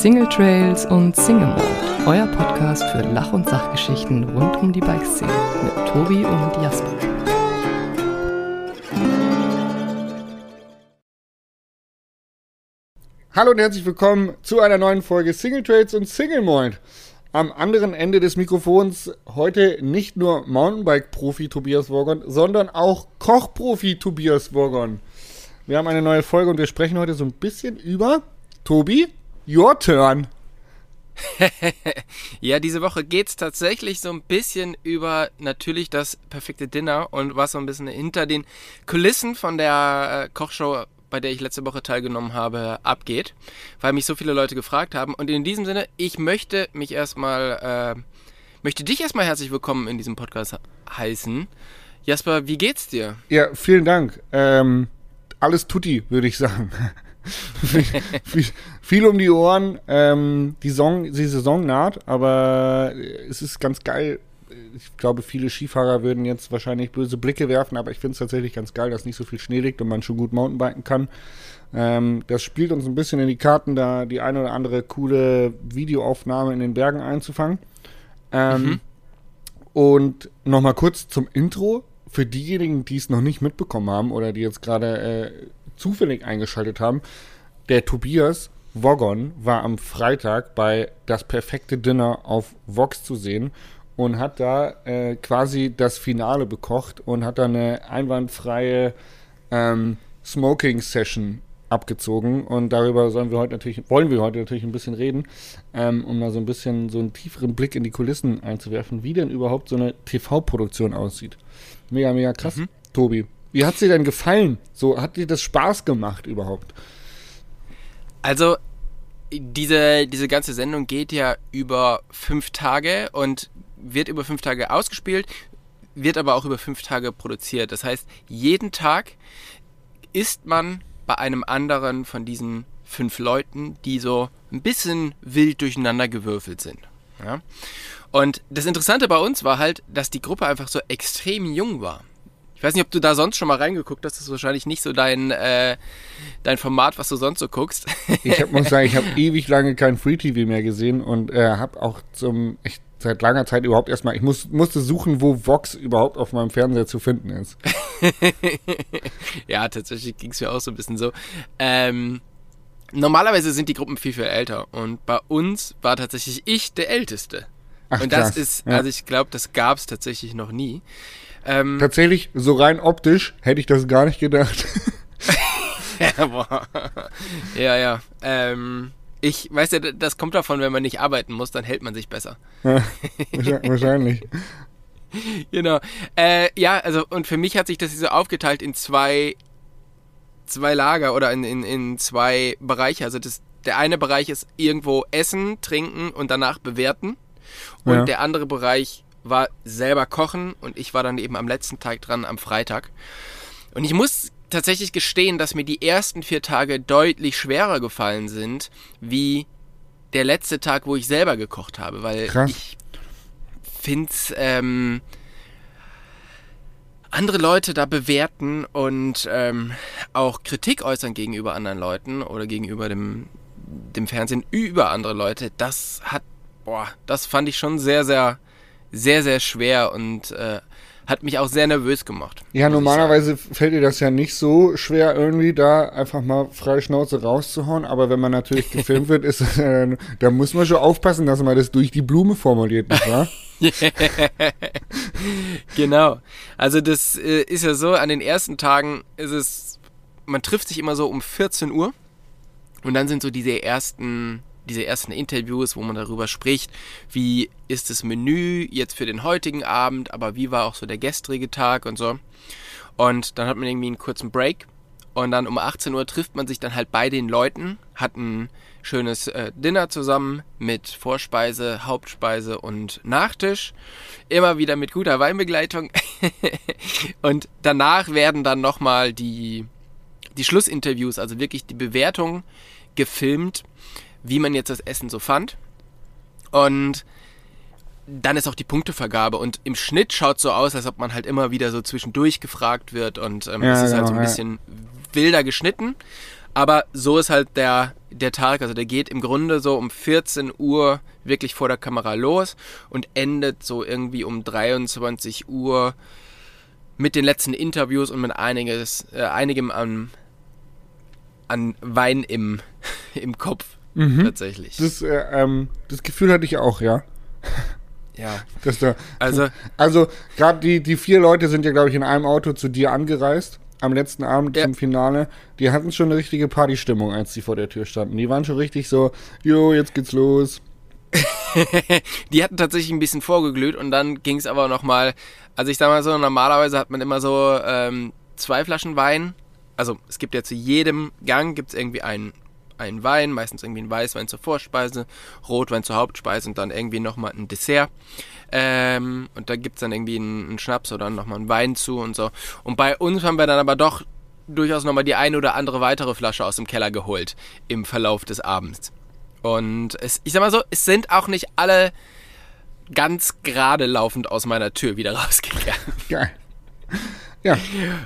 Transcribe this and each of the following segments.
Single Trails und Single Mode, euer Podcast für Lach- und Sachgeschichten rund um die Bikeszene mit Tobi und Jasper. Hallo und herzlich willkommen zu einer neuen Folge Single Trails und Single Mode. Am anderen Ende des Mikrofons heute nicht nur Mountainbike-Profi Tobias Worgon, sondern auch Koch-Profi Tobias Worgon. Wir haben eine neue Folge und wir sprechen heute so ein bisschen über Tobi, your turn. ja, diese Woche geht's tatsächlich so ein bisschen über natürlich das perfekte Dinner und was so ein bisschen hinter den Kulissen von der äh, Kochshow bei der ich letzte Woche teilgenommen habe, abgeht, weil mich so viele Leute gefragt haben. Und in diesem Sinne, ich möchte mich erstmal, äh, möchte dich erstmal herzlich willkommen in diesem Podcast heißen. Jasper, wie geht's dir? Ja, vielen Dank. Ähm, alles tutti, würde ich sagen. viel, um die Ohren. Ähm, die, Song, die Saison naht, aber es ist ganz geil, ich glaube, viele Skifahrer würden jetzt wahrscheinlich böse Blicke werfen, aber ich finde es tatsächlich ganz geil, dass nicht so viel Schnee liegt und man schon gut Mountainbiken kann. Ähm, das spielt uns ein bisschen in die Karten, da die eine oder andere coole Videoaufnahme in den Bergen einzufangen. Ähm, mhm. Und nochmal kurz zum Intro. Für diejenigen, die es noch nicht mitbekommen haben oder die jetzt gerade äh, zufällig eingeschaltet haben, der Tobias Woggon war am Freitag bei Das perfekte Dinner auf Vox zu sehen und hat da äh, quasi das Finale bekocht und hat da eine einwandfreie ähm, Smoking-Session abgezogen und darüber sollen wir heute natürlich, wollen wir heute natürlich ein bisschen reden, ähm, um mal so ein bisschen so einen tieferen Blick in die Kulissen einzuwerfen, wie denn überhaupt so eine TV-Produktion aussieht. Mega, mega krass, mhm. Tobi. Wie hat sie denn gefallen? So, hat dir das Spaß gemacht überhaupt? Also, diese, diese ganze Sendung geht ja über fünf Tage und wird über fünf Tage ausgespielt, wird aber auch über fünf Tage produziert. Das heißt, jeden Tag ist man bei einem anderen von diesen fünf Leuten, die so ein bisschen wild durcheinander gewürfelt sind. Ja? Und das Interessante bei uns war halt, dass die Gruppe einfach so extrem jung war. Ich weiß nicht, ob du da sonst schon mal reingeguckt hast. Das ist wahrscheinlich nicht so dein, äh, dein Format, was du sonst so guckst. ich hab, muss sagen, ich habe ewig lange kein Free TV mehr gesehen und äh, habe auch zum echt seit langer Zeit überhaupt erstmal, ich muss, musste suchen, wo Vox überhaupt auf meinem Fernseher zu finden ist. ja, tatsächlich ging es mir auch so ein bisschen so. Ähm, normalerweise sind die Gruppen viel, viel älter und bei uns war tatsächlich ich der Älteste. Ach, und das krass. ist, ja. also ich glaube, das gab es tatsächlich noch nie. Ähm, tatsächlich, so rein optisch hätte ich das gar nicht gedacht. ja, ja, ja. Ähm, ich, weißt du, das kommt davon, wenn man nicht arbeiten muss, dann hält man sich besser. Ja, wahrscheinlich. genau. Äh, ja, also, und für mich hat sich das so aufgeteilt in zwei, zwei Lager oder in, in, in zwei Bereiche. Also, das, der eine Bereich ist irgendwo essen, trinken und danach bewerten. Und ja. der andere Bereich war selber kochen und ich war dann eben am letzten Tag dran, am Freitag. Und ich muss tatsächlich gestehen, dass mir die ersten vier Tage deutlich schwerer gefallen sind, wie der letzte Tag, wo ich selber gekocht habe, weil Krass. ich finde ähm, andere Leute da bewerten und ähm, auch Kritik äußern gegenüber anderen Leuten oder gegenüber dem, dem Fernsehen über andere Leute, das hat, boah, das fand ich schon sehr, sehr, sehr, sehr schwer und äh, hat mich auch sehr nervös gemacht. Ja, normalerweise fällt dir das ja nicht so schwer, irgendwie da einfach mal freie Schnauze rauszuhauen. Aber wenn man natürlich gefilmt wird, ist äh, da muss man schon aufpassen, dass man das durch die Blume formuliert, nicht wahr? genau. Also das äh, ist ja so, an den ersten Tagen ist es, man trifft sich immer so um 14 Uhr und dann sind so diese ersten diese ersten Interviews, wo man darüber spricht, wie ist das Menü jetzt für den heutigen Abend, aber wie war auch so der gestrige Tag und so. Und dann hat man irgendwie einen kurzen Break und dann um 18 Uhr trifft man sich dann halt bei den Leuten, hat ein schönes äh, Dinner zusammen mit Vorspeise, Hauptspeise und Nachtisch. Immer wieder mit guter Weinbegleitung. und danach werden dann nochmal die, die Schlussinterviews, also wirklich die Bewertung gefilmt wie man jetzt das Essen so fand. Und dann ist auch die Punktevergabe. Und im Schnitt schaut es so aus, als ob man halt immer wieder so zwischendurch gefragt wird. Und ähm, ja, es ist halt so ein bisschen wilder geschnitten. Aber so ist halt der, der Tag, also der geht im Grunde so um 14 Uhr wirklich vor der Kamera los und endet so irgendwie um 23 Uhr mit den letzten Interviews und mit einiges, äh, einigem an, an Wein im, im Kopf Mhm. tatsächlich. Das, äh, ähm, das Gefühl hatte ich auch, ja. ja, Dass da, also also gerade die, die vier Leute sind ja, glaube ich, in einem Auto zu dir angereist. Am letzten Abend Ja. zum Finale. Die hatten schon eine richtige Partystimmung, als die vor der Tür standen. Die waren schon richtig so, jo, jetzt geht's los. die hatten tatsächlich ein bisschen vorgeglüht und dann ging es aber nochmal, also ich sag mal so, normalerweise hat man immer so ähm, zwei Flaschen Wein. Also es gibt ja zu jedem Gang gibt's irgendwie einen, einen Wein, meistens irgendwie einen Weißwein zur Vorspeise, Rotwein zur Hauptspeise und dann irgendwie nochmal ein Dessert. Ähm, und da gibt's dann irgendwie einen, einen Schnaps oder nochmal einen Wein zu und so. Und bei uns haben wir dann aber doch durchaus nochmal die eine oder andere weitere Flasche aus dem Keller geholt im Verlauf des Abends. Und es, ich sag mal so, es sind auch nicht alle ganz gerade laufend aus meiner Tür wieder rausgegangen. Geil. Ja.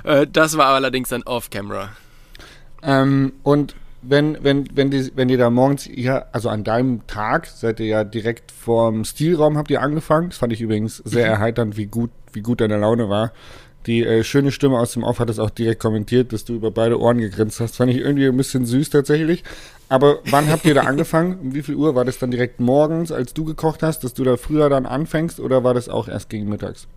Äh, das war allerdings dann off-camera. Ähm, und wenn, wenn, wenn, die, wenn ihr da morgens, ja, also an deinem Tag, seid ihr ja direkt vorm Stilraum, habt ihr angefangen. Das fand ich übrigens sehr erheiternd, wie gut, wie gut deine Laune war. Die äh, schöne Stimme aus dem Off hat es auch direkt kommentiert, dass du über beide Ohren gegrinst hast. Fand ich irgendwie ein bisschen süß tatsächlich. Aber wann habt ihr da angefangen? Um wie viel Uhr? War das dann direkt morgens, als du gekocht hast, dass du da früher dann anfängst oder war das auch erst gegen mittags?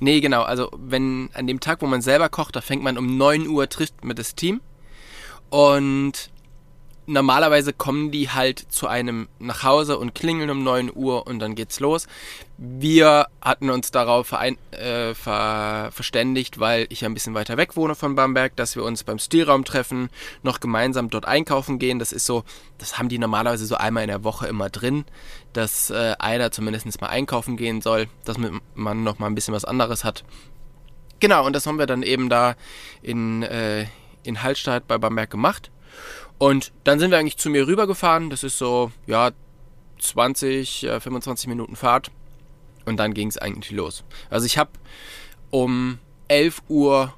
Nee, genau. Also, wenn an dem Tag, wo man selber kocht, da fängt man um 9 Uhr, trifft mit das Team. Und normalerweise kommen die halt zu einem nach Hause und klingeln um 9 Uhr und dann geht's los. Wir hatten uns darauf verein, äh, ver, verständigt, weil ich ja ein bisschen weiter weg wohne von Bamberg, dass wir uns beim Stilraum treffen, noch gemeinsam dort einkaufen gehen. Das ist so, das haben die normalerweise so einmal in der Woche immer drin, dass äh, einer zumindest mal einkaufen gehen soll, dass man noch mal ein bisschen was anderes hat. Genau, und das haben wir dann eben da in, äh, in Hallstatt bei Bamberg gemacht. Und dann sind wir eigentlich zu mir rübergefahren. Das ist so, ja, 20, äh, 25 Minuten Fahrt. Und dann ging es eigentlich los. Also ich habe um 11 Uhr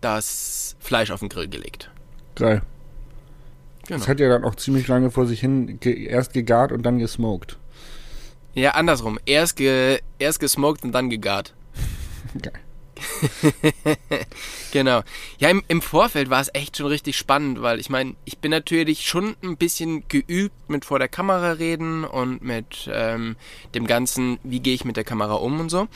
das Fleisch auf den Grill gelegt. Geil. Genau. Das hat ja dann auch ziemlich lange vor sich hin ge erst gegart und dann gesmoked. Ja, andersrum. Erst, ge erst gesmoked und dann gegart. Geil. Genau. Ja, im, im Vorfeld war es echt schon richtig spannend, weil ich meine, ich bin natürlich schon ein bisschen geübt mit vor der Kamera reden und mit ähm, dem Ganzen, wie gehe ich mit der Kamera um und so.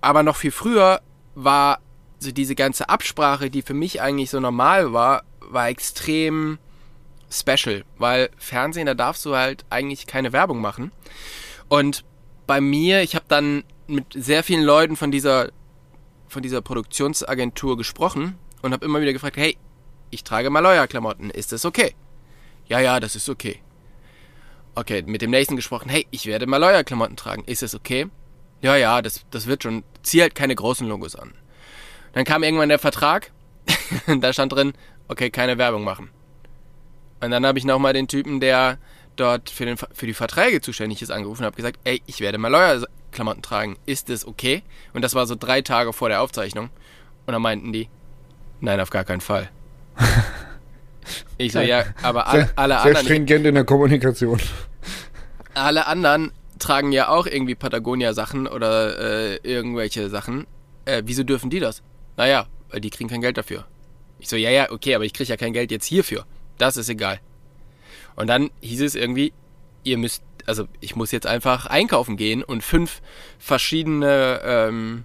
Aber noch viel früher war so diese ganze Absprache, die für mich eigentlich so normal war, war extrem special, weil Fernsehen, da darfst du halt eigentlich keine Werbung machen. Und bei mir, ich habe dann mit sehr vielen Leuten von dieser von dieser Produktionsagentur gesprochen und habe immer wieder gefragt, hey, ich trage Maloya-Klamotten, ist das okay? Ja, ja, das ist okay. Okay, mit dem nächsten gesprochen, hey, ich werde Maloya-Klamotten tragen, ist das okay? Ja, ja, das, das wird schon, zieh halt keine großen Logos an. Dann kam irgendwann der Vertrag, da stand drin, okay, keine Werbung machen. Und dann habe ich nochmal den Typen, der dort für, den, für die Verträge zuständig ist, angerufen und habe gesagt, ey, ich werde Maloya-Klamotten tragen, ist das okay? Und das war so drei Tage vor der Aufzeichnung. Und dann meinten die, nein, auf gar keinen Fall. Ich so, ja, aber alle, Sehr, alle sehr anderen, stringent in der Kommunikation. alle anderen tragen ja auch irgendwie Patagonia-Sachen oder äh, irgendwelche Sachen. Äh, wieso dürfen die das? Naja, weil die kriegen kein Geld dafür. Ich so, ja, ja, okay, aber ich kriege ja kein Geld jetzt hierfür. Das ist egal. Und dann hieß es irgendwie, ihr müsst, also ich muss jetzt einfach einkaufen gehen und fünf verschiedene ähm,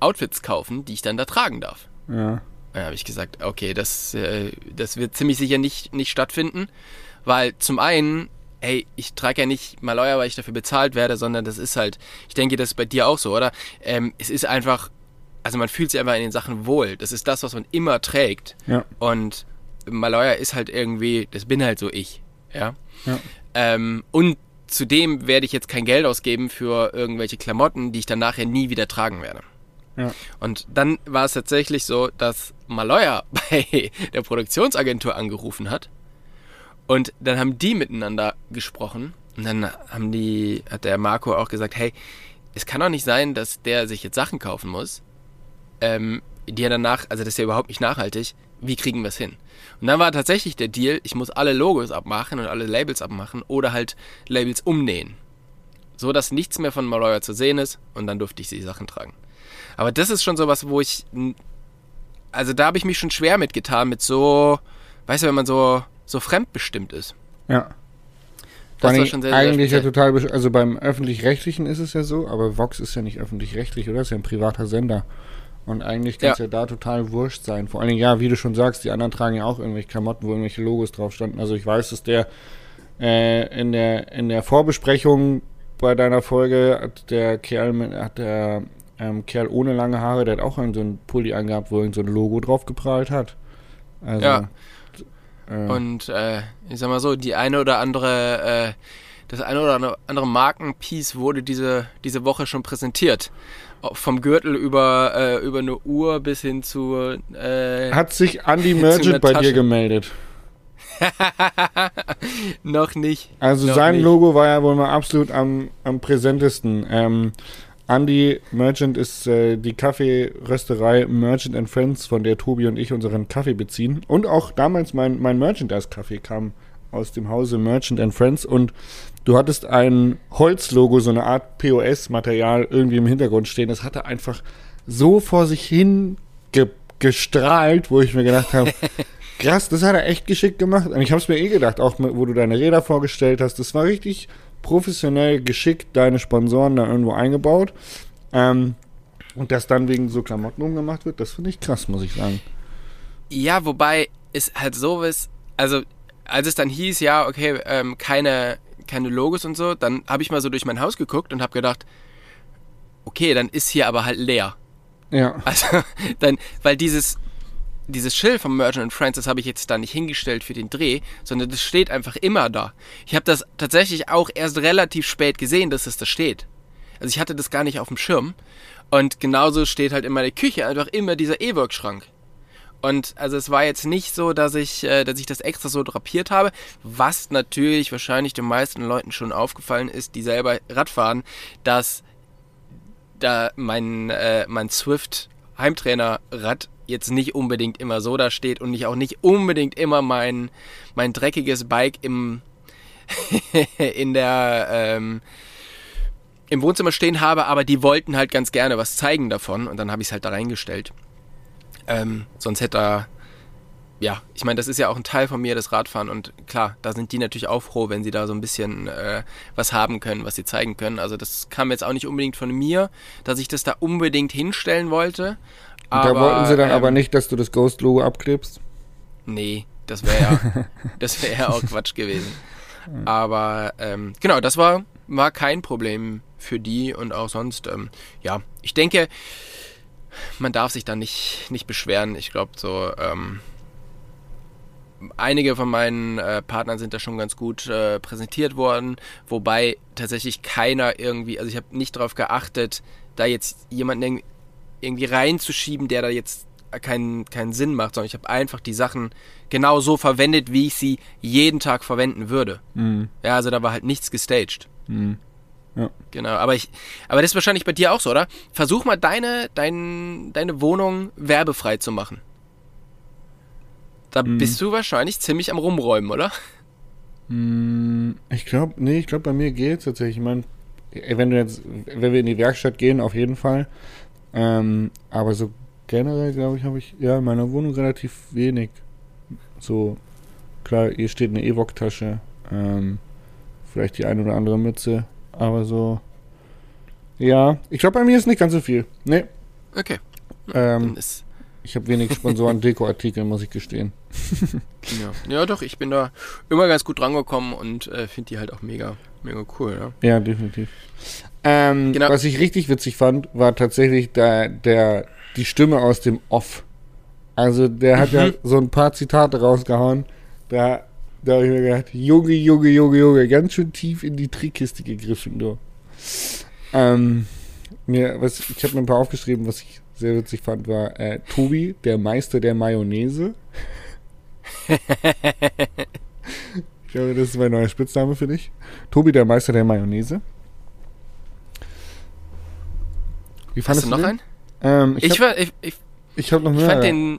Outfits kaufen, die ich dann da tragen darf. Ja. Dann habe ich gesagt, okay, das, äh, das wird ziemlich sicher nicht, nicht stattfinden, weil zum einen, hey, ich trage ja nicht Maloya, weil ich dafür bezahlt werde, sondern das ist halt, ich denke, das ist bei dir auch so, oder? Ähm, es ist einfach, also man fühlt sich einfach in den Sachen wohl. Das ist das, was man immer trägt. Ja. Und Maloya ist halt irgendwie, das bin halt so ich, ja. Ja. Ähm, und zudem werde ich jetzt kein Geld ausgeben für irgendwelche Klamotten, die ich dann nachher nie wieder tragen werde. Ja. Und dann war es tatsächlich so, dass Maloya bei der Produktionsagentur angerufen hat. Und dann haben die miteinander gesprochen. Und dann haben die, hat der Marco auch gesagt, hey, es kann doch nicht sein, dass der sich jetzt Sachen kaufen muss, ähm, die er danach, also das ist ja überhaupt nicht nachhaltig, wie kriegen wir es hin? Und dann war tatsächlich der Deal, ich muss alle Logos abmachen und alle Labels abmachen oder halt Labels umnähen. So dass nichts mehr von Malloya zu sehen ist und dann durfte ich die Sachen tragen. Aber das ist schon sowas, wo ich. Also da habe ich mich schon schwer mitgetan, mit so, weißt du, wenn man so, so fremdbestimmt ist. Ja. Das war schon sehr, sehr eigentlich ja speziell. total, also beim öffentlich-rechtlichen ist es ja so, aber Vox ist ja nicht öffentlich-rechtlich, oder? Ist ja ein privater Sender. Und eigentlich kann es ja. da total wurscht sein. Vor allen Dingen, ja, wie du schon sagst, die anderen tragen ja auch irgendwelche Klamotten, wo irgendwelche Logos drauf standen. Also ich weiß, dass der äh, in der in der Vorbesprechung bei deiner Folge hat der Kerl mit, hat der ähm, Kerl ohne lange Haare, der hat auch irgend so ein Pulli angehabt, wo irgend so ein Logo drauf geprallt hat. Also, Ja. äh, Und äh, ich sag mal so, die eine oder andere, äh, das eine oder andere Markenpiece wurde diese, diese Woche schon präsentiert. Vom Gürtel über, äh, über eine Uhr bis hin zu. Äh, hat sich Andy Merchant bei dir Tasche. gemeldet? noch nicht. Also Noch sein nicht. Logo war ja wohl mal absolut am, am präsentesten. Ähm, Andy Merchant ist äh, die Kaffeerösterei Merchant and Friends, von der Tobi und ich unseren Kaffee beziehen. Und auch damals mein, mein Merchandise-Kaffee kam aus dem Hause Merchant and Friends. Und du hattest ein Holzlogo, so eine Art POS-Material irgendwie im Hintergrund stehen. Das hatte einfach so vor sich hin ge gestrahlt, wo ich mir gedacht habe, krass, das hat er echt geschickt gemacht. Und ich habe es mir eh gedacht, auch wo du deine Räder vorgestellt hast, das war richtig professionell geschickt, deine Sponsoren da irgendwo eingebaut. Ähm, und das dann wegen so Klamotten umgemacht wird, das finde ich krass, muss ich sagen. Ja, wobei es halt so ist, also als es dann hieß, ja, okay, ähm, keine, keine Logos und so, dann habe ich mal so durch mein Haus geguckt und habe gedacht, okay, dann ist hier aber halt leer. Ja. Also dann, weil dieses, dieses Schild vom Merchant Friends, das habe ich jetzt da nicht hingestellt für den Dreh, sondern das steht einfach immer da. Ich habe das tatsächlich auch erst relativ spät gesehen, dass es da steht. Also ich hatte das gar nicht auf dem Schirm. Und genauso steht halt in meiner Küche einfach immer dieser E-Work-Schrank. Und also es war jetzt nicht so, dass ich, äh, dass ich das extra so drapiert habe, was natürlich wahrscheinlich den meisten Leuten schon aufgefallen ist, die selber Radfahren, dass da mein, äh, mein Swift Heimtrainer-Rad jetzt nicht unbedingt immer so da steht und ich auch nicht unbedingt immer mein, mein dreckiges Bike im, in der, ähm, im Wohnzimmer stehen habe, aber die wollten halt ganz gerne was zeigen davon und dann habe ich es halt da reingestellt. Ähm, sonst hätte er, ja, ich meine, das ist ja auch ein Teil von mir, das Radfahren und klar, da sind die natürlich auch froh, wenn sie da so ein bisschen äh, was haben können, was sie zeigen können. Also das kam jetzt auch nicht unbedingt von mir, dass ich das da unbedingt hinstellen wollte. Und da wollten sie dann ähm, aber nicht, dass du das Ghost-Logo abklebst. Nee, das wäre ja, das wäre ja auch Quatsch gewesen. Aber ähm, genau, das war, war kein Problem für die und auch sonst, ähm, ja, ich denke, man darf sich da nicht, nicht beschweren. Ich glaube, so, ähm, einige von meinen äh, Partnern sind da schon ganz gut äh, präsentiert worden, wobei tatsächlich keiner irgendwie, also ich habe nicht darauf geachtet, da jetzt jemanden irg- irgendwie reinzuschieben, der da jetzt keinen, keinen Sinn macht, sondern ich habe einfach die Sachen genau so verwendet, wie ich sie jeden Tag verwenden würde. Mhm. Ja, also da war halt nichts gestaged. Mhm. Ja. Genau, aber ich, aber das ist wahrscheinlich bei dir auch so, oder? Versuch mal deine, dein, deine Wohnung werbefrei zu machen. Da Mhm. bist du wahrscheinlich ziemlich am Rumräumen, oder? Mm, Ich glaube, nee, ich glaube, bei mir geht's tatsächlich. Ich meine, wenn du jetzt, wenn wir in die Werkstatt gehen, auf jeden Fall. Ähm, aber so generell, glaube ich, habe ich ja in meiner Wohnung relativ wenig. So, klar, hier steht eine Evok-Tasche, ähm, vielleicht die eine oder andere Mütze, aber so. Ja, ich glaube, bei mir ist nicht ganz so viel. Nee, Okay. Ähm, ich habe wenig Sponsoren, Dekoartikel, muss ich gestehen. ja. ja, doch, ich bin da immer ganz gut drangekommen und äh, finde die halt auch mega, mega cool, ja. Ja, definitiv. Ähm, Genau. Was ich richtig witzig fand, war tatsächlich der, der, die Stimme aus dem Off. Also der hat ja Mhm. so ein paar Zitate rausgehauen. Da, da habe ich mir gedacht, Junge, Junge, Junge, Junge, ganz schön tief in die Trickkiste gegriffen, du. Ähm, mir, was, ich habe mir ein paar aufgeschrieben, was ich sehr witzig fand, war äh, Tobi, der Meister der Mayonnaise. ich glaube, das ist mein neuer Spitzname für dich. Tobi, der Meister der Mayonnaise. Wie Hast fandest du noch den? einen? Ähm, ich Ich, ich war, ich, ich, ich habe noch ich mehr. fand den,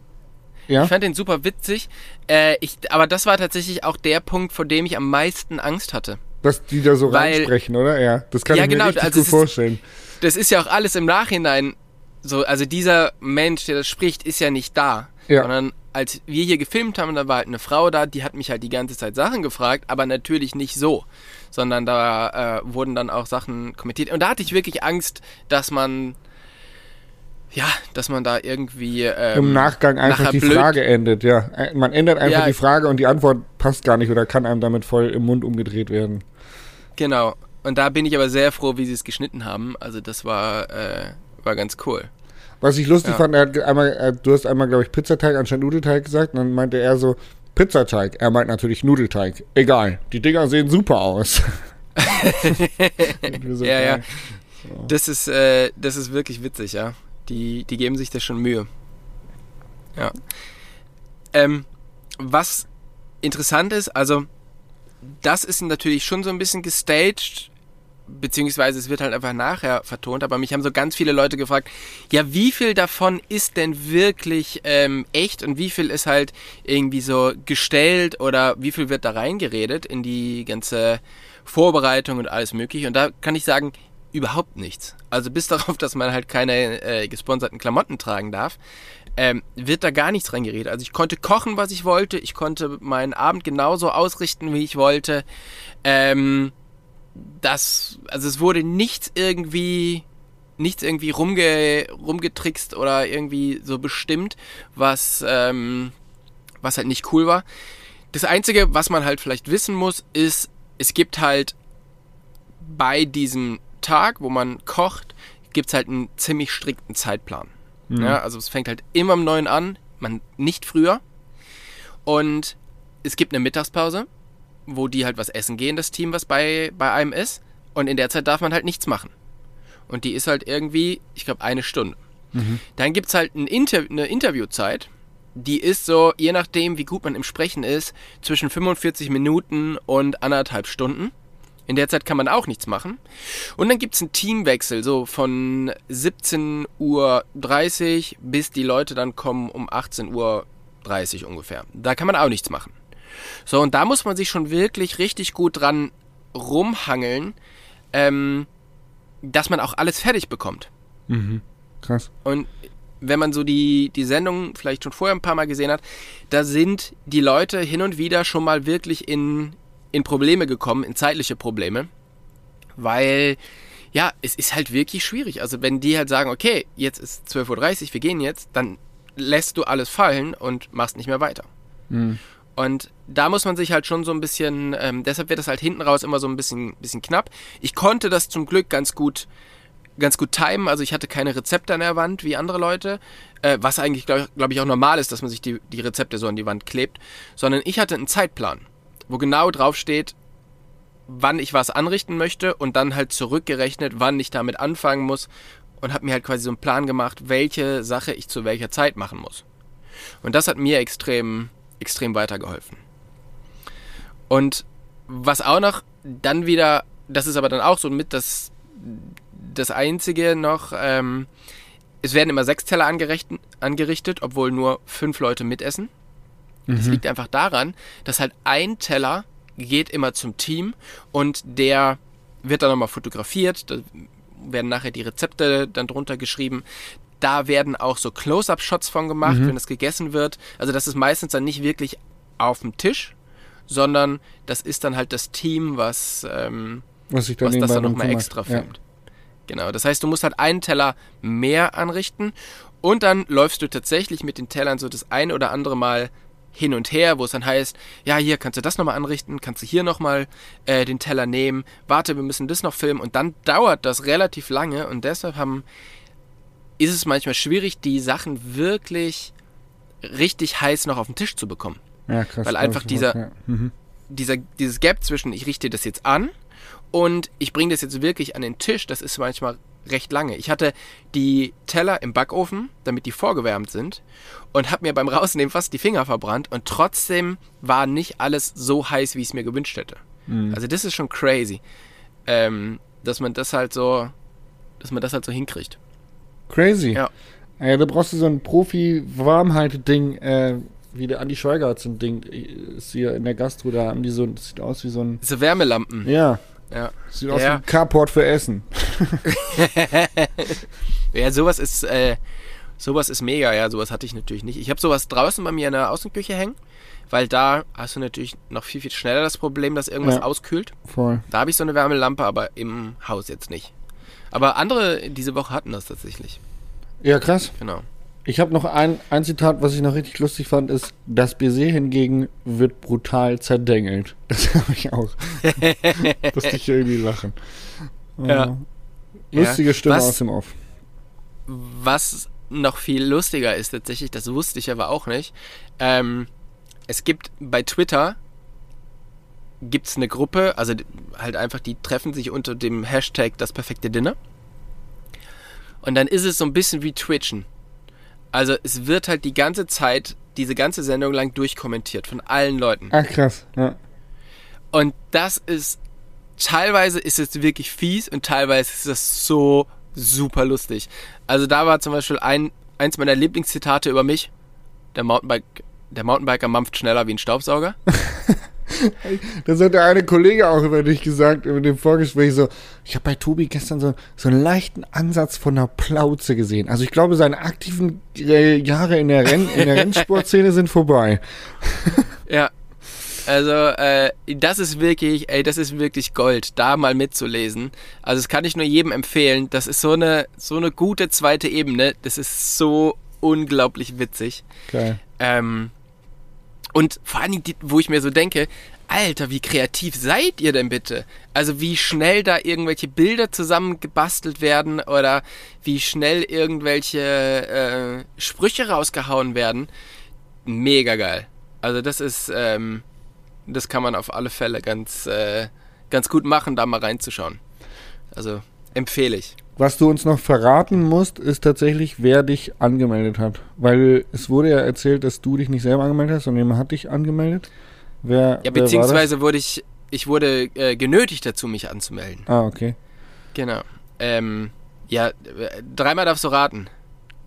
Ja? Ich fand den super witzig. Äh, ich, aber das war tatsächlich auch der Punkt, vor dem ich am meisten Angst hatte. Dass die da so Weil- reinsprechen, oder? Ja, das kann Ja, ich mir genau, richtig also gut es ist- vorstellen. Das ist ja auch alles im Nachhinein so. Also dieser Mensch, der das spricht, ist ja nicht da. Ja. Sondern als wir hier gefilmt haben, da war halt eine Frau da, die hat mich halt die ganze Zeit Sachen gefragt, aber natürlich nicht so. Sondern da äh, wurden dann auch Sachen kommentiert. Und da hatte ich wirklich Angst, dass man. Ja, dass man da irgendwie. Ähm, Im Nachgang einfach die blöd- Frage endet, ja. Äh, Man ändert einfach Ja. die Frage und die Antwort passt gar nicht oder kann einem damit voll im Mund umgedreht werden. Genau. Und da bin ich aber sehr froh, wie sie es geschnitten haben. Also das war, äh, war ganz cool. Was ich lustig Ja. fand, er hat einmal, äh, du hast einmal, glaube ich, Pizzateig anstatt Nudelteig gesagt und dann meinte er so, Pizzateig. Er meint natürlich Nudelteig. Egal, die Dinger sehen super aus. So, Ja, ja. geil. Das ist, äh, das ist wirklich witzig, ja. Die, die geben sich da schon Mühe. Ja. Ähm, was interessant ist, also das ist natürlich schon so ein bisschen gestaged, beziehungsweise es wird halt einfach nachher vertont, aber mich haben so ganz viele Leute gefragt, ja, wie viel davon ist denn wirklich ähm, echt und wie viel ist halt irgendwie so gestellt oder wie viel wird da reingeredet in die ganze Vorbereitung und alles mögliche. Und da kann ich sagen, überhaupt nichts. Also bis darauf, dass man halt keine äh, gesponserten Klamotten tragen darf, ähm, wird da gar nichts reingeredet. Also ich konnte kochen, was ich wollte. Ich konnte meinen Abend genauso ausrichten, wie ich wollte. Ähm, das, also es wurde nichts irgendwie, nichts irgendwie rumge, rumgetrickst oder irgendwie so bestimmt, was, ähm, was halt nicht cool war. Das Einzige, was man halt vielleicht wissen muss, ist, es gibt halt bei diesem Tag, wo man kocht, gibt es halt einen ziemlich strikten Zeitplan. Ja, also es fängt halt immer um neun an, man nicht früher. Und es gibt eine Mittagspause, wo die halt was essen gehen, das Team, was bei, bei einem ist. Und in der Zeit darf man halt nichts machen. Und die ist halt irgendwie, ich glaube, eine Stunde. Dann gibt es halt ein Inter eine Interviewzeit, die ist so, je nachdem, wie gut man im Sprechen ist, zwischen 45 Minuten und anderthalb Stunden. In der Zeit kann man auch nichts machen. Und dann gibt es einen Teamwechsel, so von 17.30 Uhr bis die Leute dann kommen um 18.30 Uhr ungefähr. Da kann man auch nichts machen. So, und da muss man sich schon wirklich richtig gut dran rumhangeln, ähm, dass man auch alles fertig bekommt. Krass. Und wenn man so die, die Sendung vielleicht schon vorher ein paar Mal gesehen hat, da sind die Leute hin und wieder schon mal wirklich in, in Probleme gekommen, in zeitliche Probleme. Weil, ja, es ist halt wirklich schwierig. Also wenn die halt sagen, okay, jetzt ist 12.30 Uhr, wir gehen jetzt, dann lässt du alles fallen und machst nicht mehr weiter. Und da muss man sich halt schon so ein bisschen, ähm, deshalb wird das halt hinten raus immer so ein bisschen, bisschen knapp. Ich konnte das zum Glück ganz gut, ganz gut timen. Also ich hatte keine Rezepte an der Wand wie andere Leute, äh, was eigentlich, glaube glaub ich, auch normal ist, dass man sich die, die Rezepte so an die Wand klebt, sondern ich hatte einen Zeitplan, wo genau drauf steht, wann ich was anrichten möchte und dann halt zurückgerechnet, wann ich damit anfangen muss und habe mir halt quasi so einen Plan gemacht, welche Sache ich zu welcher Zeit machen muss. Und das hat mir extrem, extrem weitergeholfen. Und was auch noch dann wieder, das ist aber dann auch so mit das, das Einzige noch, ähm, es werden immer sechs Teller angerichtet, angerichtet, obwohl nur fünf Leute mitessen. Das liegt einfach daran, dass halt ein Teller geht immer zum Team und der wird dann nochmal fotografiert, da werden nachher die Rezepte dann drunter geschrieben. Da werden auch so Close-Up-Shots von gemacht, wenn es gegessen wird. Also das ist meistens dann nicht wirklich auf dem Tisch, sondern das ist dann halt das Team, was, ähm, Was ich dann was das dann noch nochmal extra Ja. filmt. Genau, das heißt, du musst halt einen Teller mehr anrichten und dann läufst du tatsächlich mit den Tellern so das ein oder andere Mal hin und her, wo es dann heißt, ja, hier kannst du das nochmal anrichten, kannst du hier nochmal äh, den Teller nehmen, warte, wir müssen das noch filmen und dann dauert das relativ lange und deshalb haben, ist es manchmal schwierig, die Sachen wirklich richtig heiß noch auf den Tisch zu bekommen Ja, krass. Weil einfach dieser- Ja. Mhm. dieser, dieses Gap zwischen, ich richte das jetzt an und ich bringe das jetzt wirklich an den Tisch, das ist manchmal recht lange. Ich hatte die Teller im Backofen, damit die vorgewärmt sind und habe mir beim Rausnehmen fast die Finger verbrannt und trotzdem war nicht alles so heiß, wie ich es mir gewünscht hätte. Also das ist schon crazy, ähm, dass man das halt so, dass man das halt so hinkriegt. Crazy. Ja. Ja, da brauchst du so ein Profi-Warmheit-Ding, äh, wie der Andi Schweiger hat so ein Ding, ist hier in der Gastro, da haben die so, das sieht aus wie so ein, So Wärmelampen. ja, Ja. sieht aus wie ein Carport für Essen. Ja, sowas ist, äh, sowas ist mega, ja, sowas hatte ich natürlich nicht. Ich habe sowas draußen bei mir in der Außenküche hängen, weil da hast du natürlich noch viel, viel schneller das Problem, dass irgendwas Ja. auskühlt. Voll. Da habe ich so eine Wärmelampe, aber im Haus jetzt nicht. Aber andere diese Woche hatten das tatsächlich. Ja, krass. Genau. Ich habe noch ein, ein Zitat, was ich noch richtig lustig fand, ist, das Baiser hingegen wird brutal zerdengelt. Das habe ich auch. Musste ich irgendwie lachen. Ja. Lustige Ja. Stimme Was- aus dem Off. Was noch viel lustiger ist tatsächlich, das wusste ich aber auch nicht. Ähm, es gibt bei Twitter gibt's eine Gruppe, also halt einfach, die treffen sich unter dem Hashtag das perfekte Dinner. Und dann ist es so ein bisschen wie Twitchen. Also es wird halt die ganze Zeit, diese ganze Sendung lang durchkommentiert von allen Leuten. Ach, krass. Ja. Und das ist, teilweise ist es wirklich fies und teilweise ist es so super lustig. Also da war zum Beispiel ein, eins meiner Lieblingszitate über mich. Der, Mountainbike, der Mountainbiker mampft schneller wie ein Staubsauger. Das hat der eine Kollege auch über dich gesagt, über dem Vorgespräch so, ich habe bei Tobi gestern so, so einen leichten Ansatz von einer Plauze gesehen. Also ich glaube, seine aktiven äh, Jahre in der, Renn, in der Rennsportszene sind vorbei. Ja. Also, äh, das ist wirklich, ey, das ist wirklich Gold, da mal mitzulesen. Also, das kann ich nur jedem empfehlen. Das ist so eine, so eine gute zweite Ebene. Das ist so unglaublich witzig. Geil. Ähm, und vor allem, die, wo ich mir so denke, Alter, wie kreativ seid ihr denn bitte? Also wie schnell da irgendwelche Bilder zusammengebastelt werden oder wie schnell irgendwelche äh, Sprüche rausgehauen werden. Mega geil. Also das ist, ähm, das kann man auf alle Fälle ganz, äh, ganz gut machen, da mal reinzuschauen. Also empfehle ich. Was du uns noch verraten musst, ist tatsächlich, wer dich angemeldet hat. Weil es wurde ja erzählt, dass du dich nicht selber angemeldet hast, sondern jemand hat dich angemeldet. Wer, Ja, wer beziehungsweise wurde ich, ich wurde äh, genötigt dazu, mich anzumelden. Ah, okay. Genau. Ähm, ja, dreimal darfst du raten.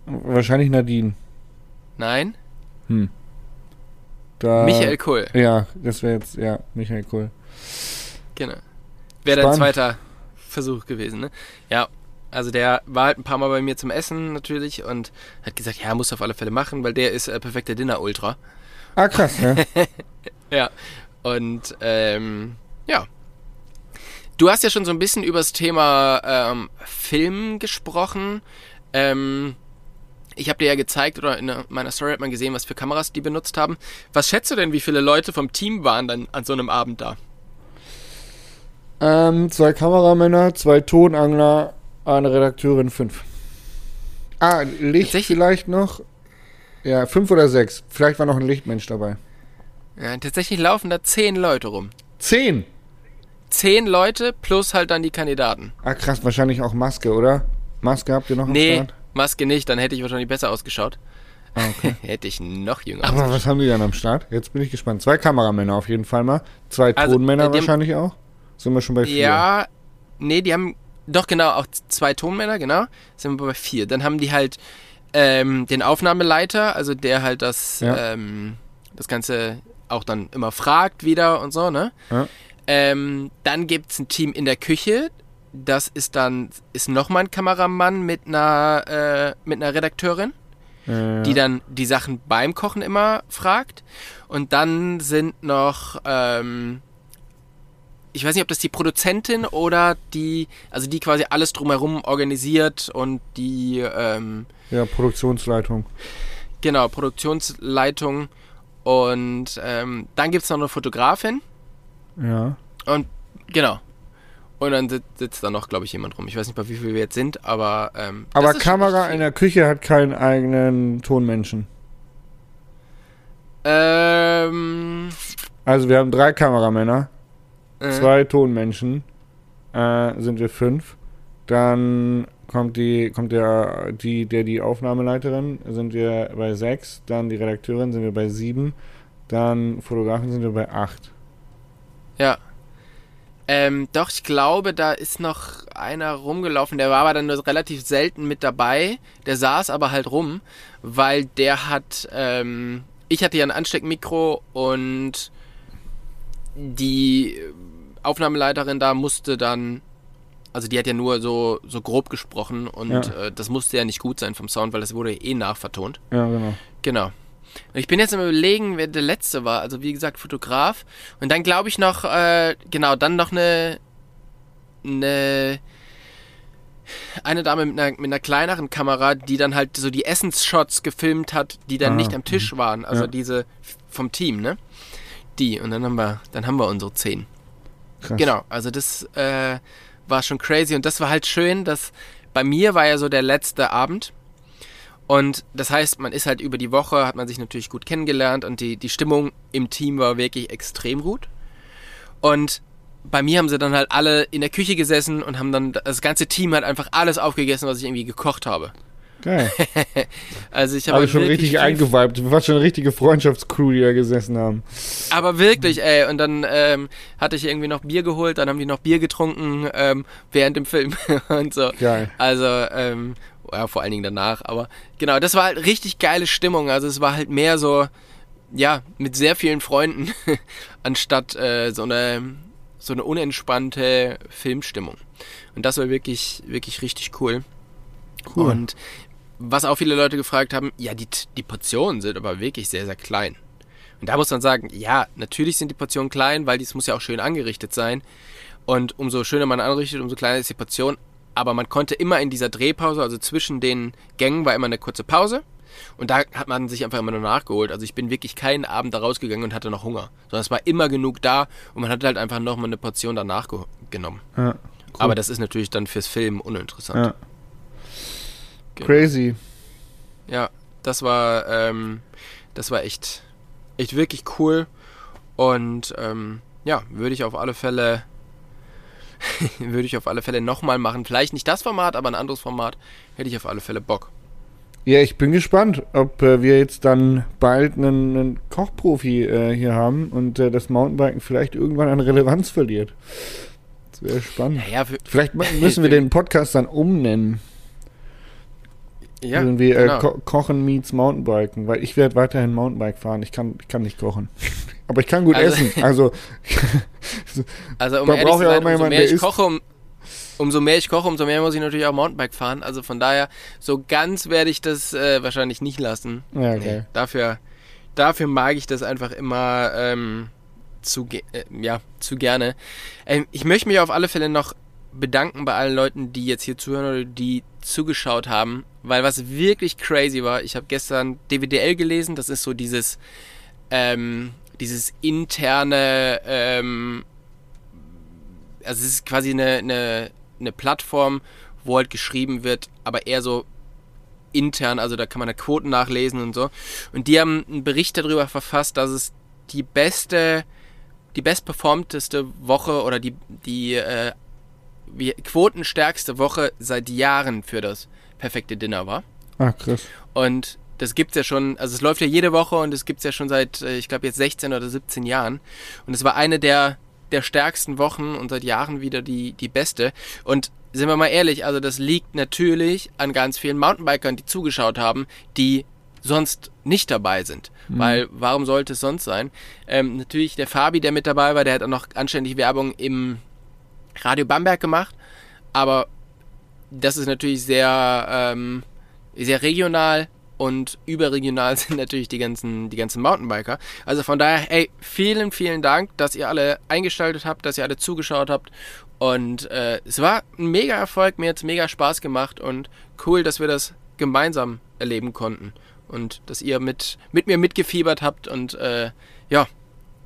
Wahrscheinlich Nadine. Nein? Hm. Da, Michael Kohl. Ja, das wäre jetzt, ja, Michael Kohl. Genau. Wäre dein zweiter Versuch gewesen, ne? Ja. Also der war halt ein paar Mal bei mir zum Essen natürlich und hat gesagt, ja, muss auf alle Fälle machen, weil der ist äh, perfekter Dinner-Ultra. Ah, krass, ja. Ja. Und ähm, ja. Du hast ja schon so ein bisschen über das Thema ähm, Film gesprochen. Ähm, ich habe dir ja gezeigt, oder in meiner Story hat man gesehen, was für Kameras die benutzt haben. Was schätzt du denn, wie viele Leute vom Team waren dann an so einem Abend da? Ähm, zwei Kameramänner, zwei Tonangler, eine Redakteurin, fünf. Ah, Licht vielleicht noch. Ja, fünf oder sechs. Vielleicht war noch ein Lichtmensch dabei. Ja, tatsächlich laufen da zehn Leute rum. Zehn! Zehn Leute plus halt dann die Kandidaten. Ah, krass, wahrscheinlich auch Maske, oder? Maske habt ihr noch am Nee, Start? Maske nicht, dann hätte ich wahrscheinlich besser ausgeschaut. Ah, okay. hätte ich noch jünger Aber ausgeschaut. was haben die dann am Start? Jetzt bin ich gespannt. Zwei Kameramänner auf jeden Fall mal. Zwei Also, Tonmänner äh, wahrscheinlich auch. Sind wir schon bei vier? Ja, nee, die haben doch genau auch zwei Tonmänner, genau. Sind wir bei vier. Dann haben die halt ähm, den Aufnahmeleiter, also der halt das, Ja. ähm, das Ganze auch dann immer fragt wieder und so, ne? Ja. Ähm, dann gibt's ein Team in der Küche. Das ist dann, ist nochmal ein Kameramann mit einer, äh, mit einer Redakteurin. Äh, die dann die Sachen beim Kochen immer fragt. Und dann sind noch, ähm, ich weiß nicht, ob das die Produzentin oder die, also die quasi alles drumherum organisiert und die, ähm, ja, Produktionsleitung. genau, Produktionsleitung. Und ähm, dann gibt es noch eine Fotografin Ja. und genau. Und dann sit- sitzt da noch, glaube ich, jemand rum. Ich weiß nicht, bei wie viel wir jetzt sind, aber. Ähm, Aber Kamera in der Küche hat keinen eigenen Tonmenschen. Ähm. Also wir haben drei Kameramänner, äh, zwei Tonmenschen, äh, sind wir fünf. Dann kommt die, kommt der, die, der die Aufnahmeleiterin, sind wir bei sechs. Dann die Redakteurin sind wir bei sieben. Dann Fotografen sind wir bei acht. Ja. Ähm, doch, ich glaube, da ist noch einer rumgelaufen, der war aber dann nur relativ selten mit dabei. Der saß aber halt rum, weil der hat, ähm, ich hatte ja ein Ansteckmikro und die Aufnahmeleiterin da musste dann, also die hat ja nur so, so grob gesprochen und Ja. äh, das musste ja nicht gut sein vom Sound, weil das wurde eh nachvertont. Ja, genau. Genau. Und ich bin jetzt am überlegen, wer der letzte war. Also wie gesagt, Fotograf. Und dann glaube ich noch, äh, genau, dann noch eine, eine, eine Dame mit einer, mit einer kleineren Kamera, die dann halt so die Essensshots gefilmt hat, die dann Ah, nicht am Tisch waren. Also Ja. diese vom Team, ne? Die. Und dann haben wir, dann haben wir unsere zehn. Krass. Genau, also das äh, war schon crazy und das war halt schön, dass bei mir war ja so der letzte Abend und das heißt, man ist halt über die Woche, hat man sich natürlich gut kennengelernt und die, die Stimmung im Team war wirklich extrem gut und bei mir haben sie dann halt alle in der Küche gesessen und haben dann, das ganze Team hat einfach alles aufgegessen, was ich irgendwie gekocht habe. Geil. Also ich habe schon richtig eingeweibt. War schon eine richtige Freundschaftscrew, die da gesessen haben. Aber wirklich, ey. Und dann ähm, hatte ich irgendwie noch Bier geholt, dann haben die noch Bier getrunken ähm, während dem Film und so. Geil. Also, ähm, ja, vor allen Dingen danach. Aber genau, das war halt richtig geile Stimmung. Also es war halt mehr so, ja, mit sehr vielen Freunden, anstatt äh, so eine so eine unentspannte Filmstimmung. Und das war wirklich, wirklich richtig cool. Cool. Und was auch viele Leute gefragt haben, ja, die, die Portionen sind aber wirklich sehr, sehr klein. Und da muss man sagen, ja, natürlich sind die Portionen klein, weil dies muss ja auch schön angerichtet sein. Und umso schöner man anrichtet, umso kleiner ist die Portion. Aber man konnte immer in dieser Drehpause, also zwischen den Gängen, war immer eine kurze Pause. Und da hat man sich einfach immer nur nachgeholt. Also ich bin wirklich keinen Abend da rausgegangen und hatte noch Hunger. Sondern es war immer genug da und man hat halt einfach nochmal eine Portion danach ge genommen. Ja, cool. Aber das ist natürlich dann fürs Film uninteressant. ja. Genau. Crazy. Ja, das war, ähm, das war echt, echt wirklich cool. Und ähm, ja, würde ich auf alle Fälle, würde ich auf alle Fälle nochmal machen. Vielleicht nicht das Format, aber ein anderes Format hätte ich auf alle Fälle Bock. Ja, ich bin gespannt, ob äh, wir jetzt dann bald einen, einen Kochprofi äh, hier haben und äh, das Mountainbiken vielleicht irgendwann an Relevanz verliert. Das wäre spannend. Naja, für, Vielleicht müssen wir den Podcast dann umnennen. Ja, Irgendwie äh, genau. Ko Kochen meets Mountainbiken, weil ich werde weiterhin Mountainbike fahren. Ich kann, ich kann nicht kochen. Aber ich kann gut Also- essen. Also, Also um Man braucht ja auch jemanden, mehr der ich isst. koche, um, umso mehr ich koche, umso mehr muss ich natürlich auch Mountainbike fahren. Also von daher, so ganz werde ich das äh, wahrscheinlich nicht lassen. ja, Nee, geil. dafür, dafür mag ich das einfach immer ähm, zu, ge- äh, ja, zu gerne. Ähm, ich möchte mich auf alle Fälle noch bedanken bei allen Leuten, die jetzt hier zuhören oder die zugeschaut haben, weil was wirklich crazy war, ich habe gestern DWDL gelesen, das ist so dieses, ähm, dieses interne, ähm, also es ist quasi eine, eine, eine Plattform, wo halt geschrieben wird, aber eher so intern, also da kann man da Quoten nachlesen und so. Und die haben einen Bericht darüber verfasst, dass es die beste, die bestperformteste Woche oder die, die äh, quotenstärkste Woche seit Jahren für das perfekte Dinner war. Ah, krass. Und das gibt's ja schon, also es läuft ja jede Woche und es gibt's ja schon seit, äh, ich glaube jetzt 16 oder 17 Jahren. Und es war eine der, der stärksten Wochen und seit Jahren wieder die, die beste. Und sind wir mal ehrlich, also das liegt natürlich an ganz vielen Mountainbikern, die zugeschaut haben, die sonst nicht dabei sind. Weil warum sollte es sonst sein? Ähm, natürlich der Fabi, der mit dabei war, der hat auch noch anständig Werbung im Radio Bamberg gemacht. Aber das ist natürlich sehr, ähm, sehr regional und überregional sind natürlich die ganzen, die ganzen Mountainbiker. Also von daher, hey, vielen, vielen Dank, dass ihr alle eingeschaltet habt, dass ihr alle zugeschaut habt. Und äh, es war ein mega Erfolg, mir hat es mega Spaß gemacht und cool, dass wir das gemeinsam erleben konnten. Und dass ihr mit, mit mir mitgefiebert habt und äh, ja,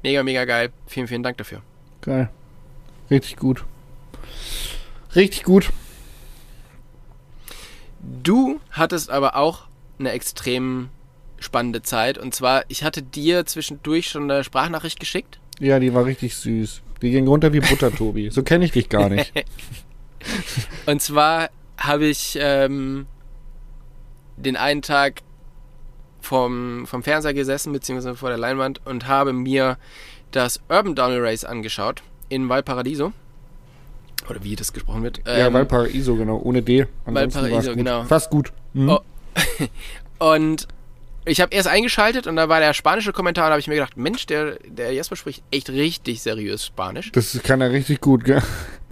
mega, mega geil. Vielen, vielen Dank dafür. Geil. Richtig gut. Richtig gut. Du hattest aber auch eine extrem spannende Zeit. Und zwar, ich hatte dir zwischendurch schon eine Sprachnachricht geschickt. Ja, die war richtig süß. Die ging runter wie Butter, Tobi. So kenne ich dich gar nicht. Und zwar habe ich ähm, den einen Tag vom, vom Fernseher gesessen, beziehungsweise vor der Leinwand und habe mir das Urban Downhill Race angeschaut in Valparaiso. Oder wie das gesprochen wird. ja, Ähm, Valparaiso, genau, ohne D. Ansonsten Valparaiso, gut. genau. Fast gut. Mhm. Oh. Und ich habe erst eingeschaltet und da war der spanische Kommentar und da habe ich mir gedacht, Mensch, der, der Jasper spricht echt richtig seriös Spanisch. Das kann er richtig gut, gell?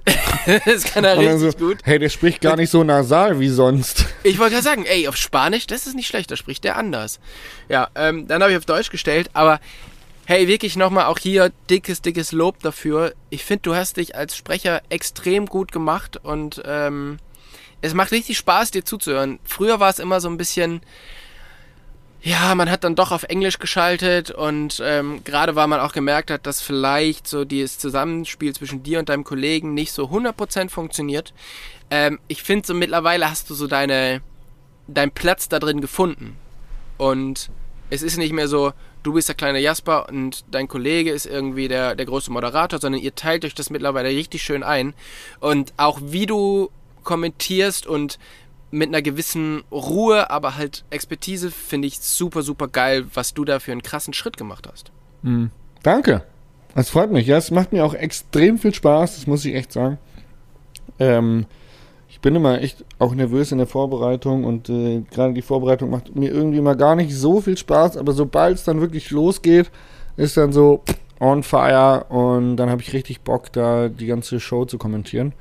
das kann er richtig so, gut. Hey, der spricht gar nicht so nasal wie sonst. Ich wollte ja sagen, ey, auf Spanisch, das ist nicht schlecht, da spricht der anders. Ja, ähm, dann habe ich auf Deutsch gestellt, aber hey, wirklich nochmal auch hier dickes, dickes Lob dafür. Ich finde, du hast dich als Sprecher extrem gut gemacht und ähm, es macht richtig Spaß, dir zuzuhören. Früher war es immer so ein bisschen, ja, man hat dann doch auf Englisch geschaltet und ähm, gerade weil man auch gemerkt hat, dass vielleicht so dieses Zusammenspiel zwischen dir und deinem Kollegen nicht so 100% funktioniert. Ähm, ich finde so mittlerweile hast du so deine, deinen Platz da drin gefunden. Und es ist nicht mehr so, du bist der kleine Jasper und dein Kollege ist irgendwie der, der große Moderator, sondern ihr teilt euch das mittlerweile richtig schön ein. Und auch wie du kommentierst und mit einer gewissen Ruhe, aber halt Expertise, finde ich super, super geil, was du da für einen krassen Schritt gemacht hast. Danke. Das freut mich. Ja, es macht mir auch extrem viel Spaß, das muss ich echt sagen. Ähm, bin immer echt auch nervös in der Vorbereitung und äh, gerade die Vorbereitung macht mir irgendwie mal gar nicht so viel Spaß, aber sobald es dann wirklich losgeht, ist dann so on fire und dann habe ich richtig Bock, da die ganze Show zu kommentieren.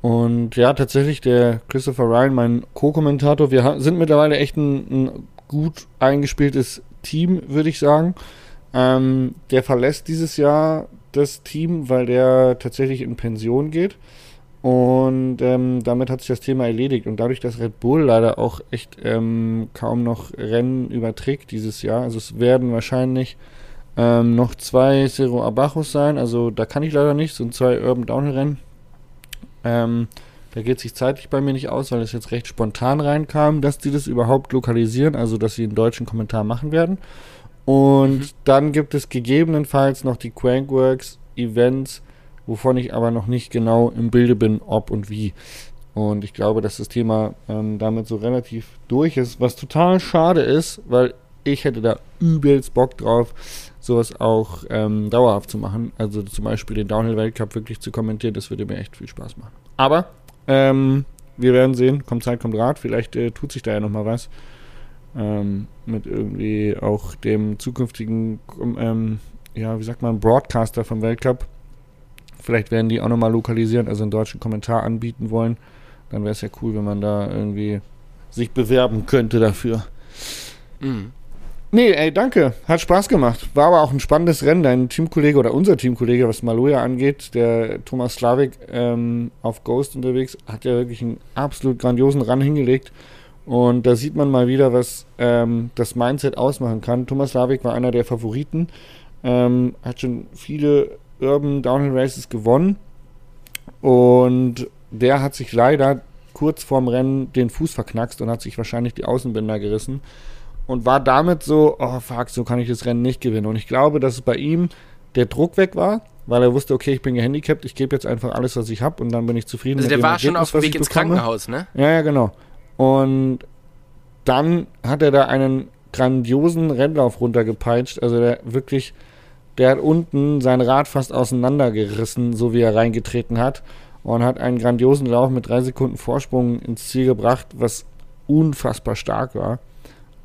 Und ja, tatsächlich der Christopher Ryan, mein Co-Kommentator, wir sind mittlerweile echt ein, ein gut eingespieltes Team, würde ich sagen. Ähm, der verlässt dieses Jahr das Team, weil der tatsächlich in Pension geht. Und ähm, damit hat sich das Thema erledigt. Und dadurch, dass Red Bull leider auch echt ähm, kaum noch Rennen überträgt dieses Jahr, also es werden wahrscheinlich ähm, noch zwei Zero Abachos sein. Also da kann ich leider nicht, sind zwei Urban Downhill Rennen. Ähm, da geht sich zeitlich bei mir nicht aus, weil es jetzt recht spontan reinkam, dass die das überhaupt lokalisieren, also dass sie einen deutschen Kommentar machen werden. Und dann gibt es gegebenenfalls noch die Crankworks Events, wovon ich aber noch nicht genau im Bilde bin, ob und wie. Und ich glaube, dass das Thema ähm, damit so relativ durch ist, was total schade ist, weil ich hätte da übelst Bock drauf, sowas auch ähm, dauerhaft zu machen. Also zum Beispiel den Downhill-Weltcup wirklich zu kommentieren, das würde mir echt viel Spaß machen. Aber ähm, wir werden sehen, kommt Zeit, kommt Rat, vielleicht äh, tut sich da ja nochmal was. Ähm, mit irgendwie auch dem zukünftigen, ähm, ja, wie sagt man, Broadcaster vom Weltcup. Vielleicht werden die auch nochmal lokalisieren, also einen deutschen Kommentar anbieten wollen. Dann wäre es ja cool, wenn man da irgendwie sich bewerben könnte dafür. Mhm. Nee, ey, danke. Hat Spaß gemacht. War aber auch ein spannendes Rennen. Dein Teamkollege oder unser Teamkollege, was Maloja angeht, der Thomas Slavik ähm, auf Ghost unterwegs, hat ja wirklich einen absolut grandiosen Run hingelegt. Und da sieht man mal wieder, was ähm, das Mindset ausmachen kann. Thomas Slavik war einer der Favoriten, ähm, hat schon viele Urban Downhill Races gewonnen. Und der hat sich leider kurz vorm Rennen den Fuß verknackst und hat sich wahrscheinlich die Außenbänder gerissen und war damit so, oh fuck, so kann ich das Rennen nicht gewinnen. Und ich glaube, dass bei ihm der Druck weg war, weil er wusste, okay, ich bin gehandicapt, ich gebe jetzt einfach alles, was ich habe und dann bin ich zufrieden Also der war schon auf dem Weg ins bekomme. Krankenhaus, ne? Ja, ja, genau. Und dann hat er da einen grandiosen Rennlauf runtergepeitscht. Also der wirklich, der hat unten sein Rad fast auseinandergerissen, so wie er reingetreten hat. Und hat einen grandiosen Lauf mit drei Sekunden Vorsprung ins Ziel gebracht, was unfassbar stark war.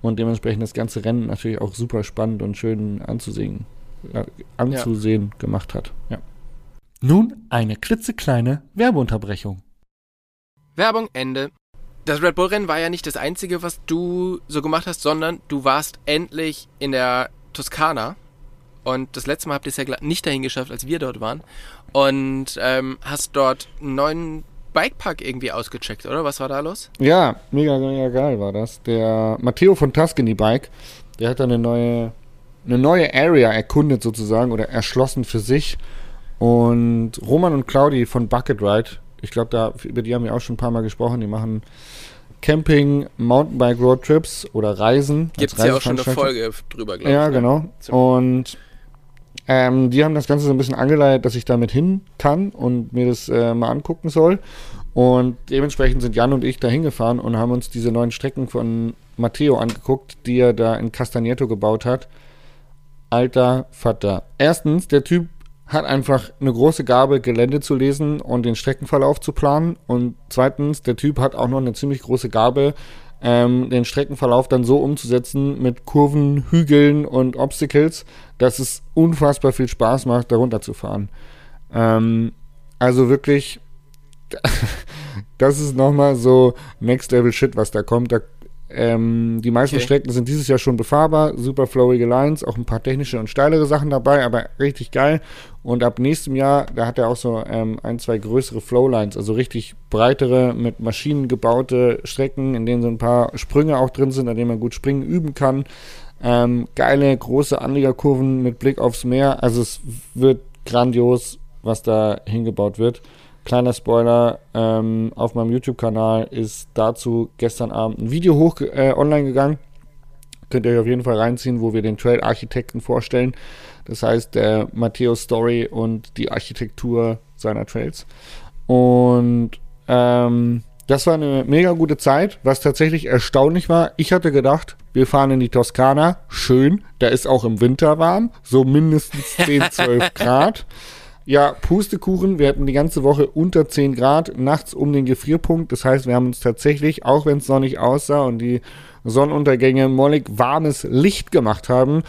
Und dementsprechend das ganze Rennen natürlich auch super spannend und schön anzusehen, äh, anzusehen gemacht hat. Ja. Nun eine klitzekleine Werbeunterbrechung. Werbung, Ende. Das Red Bull Rennen war ja nicht das einzige, was du so gemacht hast, sondern du warst endlich in der Toskana. Und das letzte Mal habt ihr es ja nicht dahin geschafft, als wir dort waren. Und ähm, hast dort einen neuen Bikepark irgendwie ausgecheckt, oder? Was war da los? Ja, mega, mega geil war das. Der Matteo von Tuscany Bike, der hat da eine neue, eine neue Area erkundet sozusagen oder erschlossen für sich. Und Roman und Claudi von Bucket Ride, ich glaube, da über die haben wir auch schon ein paar Mal gesprochen. Die machen Camping, Mountainbike Roadtrips oder Reisen. Gibt es ja auch schon eine. Folge drüber, glaube Ja, ich. ne? genau. Und ähm, die haben das Ganze so ein bisschen angeleitet, dass ich damit hin kann und mir das äh, mal angucken soll. Und dementsprechend sind Jan und ich da hingefahren und haben uns diese neuen Strecken von Matteo angeguckt, die er da in Castagneto gebaut hat. Alter Vater. Erstens, der Typ hat einfach eine große Gabe, Gelände zu lesen und den Streckenverlauf zu planen. Und zweitens, der Typ hat auch noch eine ziemlich große Gabe, ähm, den Streckenverlauf dann so umzusetzen mit Kurven, Hügeln und Obstacles, dass es unfassbar viel Spaß macht, darunter zu fahren. Ähm, also wirklich, das ist nochmal so Next Level Shit, was da kommt. Da ähm, die meisten okay. Strecken sind dieses Jahr schon befahrbar, super flowige Lines, auch ein paar technische und steilere Sachen dabei, aber richtig geil. Und ab nächstem Jahr, da hat er auch so ähm, ein, zwei größere Flowlines, also richtig breitere, mit Maschinen gebaute Strecken, in denen so ein paar Sprünge auch drin sind, an denen man gut springen üben kann. Ähm, geile, große Anliegerkurven mit Blick aufs Meer. Also es wird grandios, was da hingebaut wird. Kleiner Spoiler, ähm, auf meinem YouTube-Kanal ist dazu gestern Abend ein Video hoch äh, online gegangen. Könnt ihr euch auf jeden Fall reinziehen, wo wir den Trail-Architekten vorstellen. Das heißt, der Matteo Story und die Architektur seiner Trails. Und ähm, das war eine mega gute Zeit, was tatsächlich erstaunlich war. Ich hatte gedacht, wir fahren in die Toskana, schön, da ist auch im Winter warm, so mindestens 10, 12 Grad. Ja, Pustekuchen. Wir hatten die ganze Woche unter 10 Grad, nachts um den Gefrierpunkt. Das heißt, wir haben uns tatsächlich, auch wenn es sonnig aussah und die Sonnenuntergänge mollig warmes Licht gemacht haben,